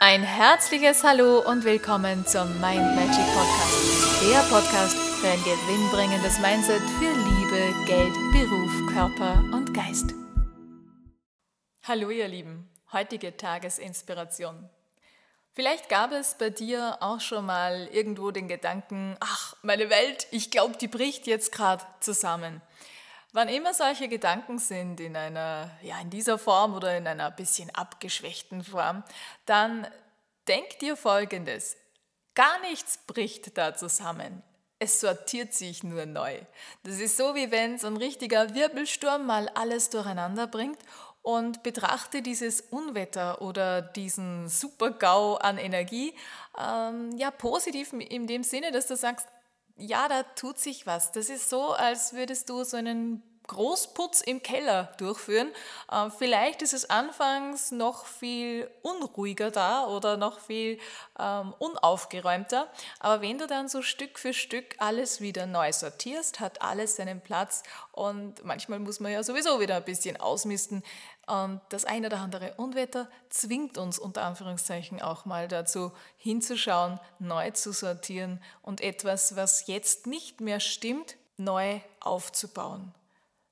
Ein herzliches Hallo und willkommen zum Mind Magic Podcast. Der Podcast für ein gewinnbringendes Mindset für Liebe, Geld, Beruf, Körper und Geist. Hallo ihr Lieben, heutige Tagesinspiration. Vielleicht gab es bei dir auch schon mal irgendwo den Gedanken, ach, meine Welt, ich glaube, die bricht jetzt gerade zusammen. Wann immer solche Gedanken sind in einer, ja, in dieser Form oder in einer bisschen abgeschwächten Form, dann denk dir Folgendes. Gar nichts bricht da zusammen. Es sortiert sich nur neu. Das ist so, wie wenn so ein richtiger Wirbelsturm mal alles durcheinander bringt und betrachte dieses Unwetter oder diesen Super-GAU an Energie ähm, ja positiv in dem Sinne, dass du sagst, ja, da tut sich was. Das ist so, als würdest du so einen Großputz im Keller durchführen. Äh, vielleicht ist es anfangs noch viel unruhiger da oder noch viel ähm, unaufgeräumter, aber wenn du dann so Stück für Stück alles wieder neu sortierst, hat alles seinen Platz und manchmal muss man ja sowieso wieder ein bisschen ausmisten. Und das eine oder andere Unwetter zwingt uns unter Anführungszeichen auch mal dazu, hinzuschauen, neu zu sortieren und etwas, was jetzt nicht mehr stimmt, neu aufzubauen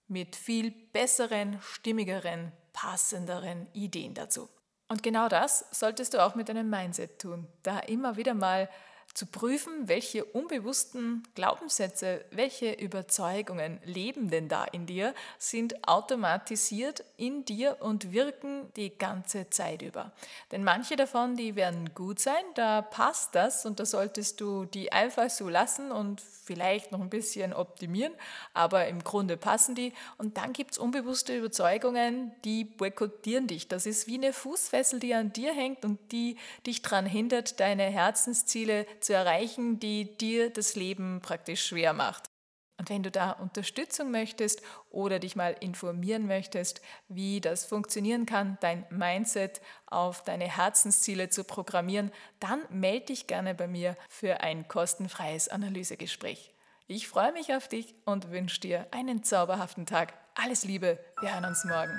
mit viel besseren, stimmigeren, passenderen Ideen dazu. Und genau das solltest du auch mit deinem Mindset tun, da immer wieder mal zu prüfen, welche unbewussten Glaubenssätze, welche Überzeugungen leben denn da in dir, sind automatisiert in dir und wirken die ganze Zeit über. Denn manche davon, die werden gut sein, da passt das und da solltest du die einfach so lassen und vielleicht noch ein bisschen optimieren, aber im Grunde passen die. Und dann gibt es unbewusste Überzeugungen, die boykottieren dich. Das ist wie eine Fußfessel, die an dir hängt und die dich daran hindert, deine Herzensziele zu erreichen, die dir das Leben praktisch schwer macht. Und wenn du da Unterstützung möchtest oder dich mal informieren möchtest, wie das funktionieren kann, dein Mindset auf deine Herzensziele zu programmieren, dann melde dich gerne bei mir für ein kostenfreies Analysegespräch. Ich freue mich auf dich und wünsche dir einen zauberhaften Tag. Alles Liebe, wir hören uns morgen.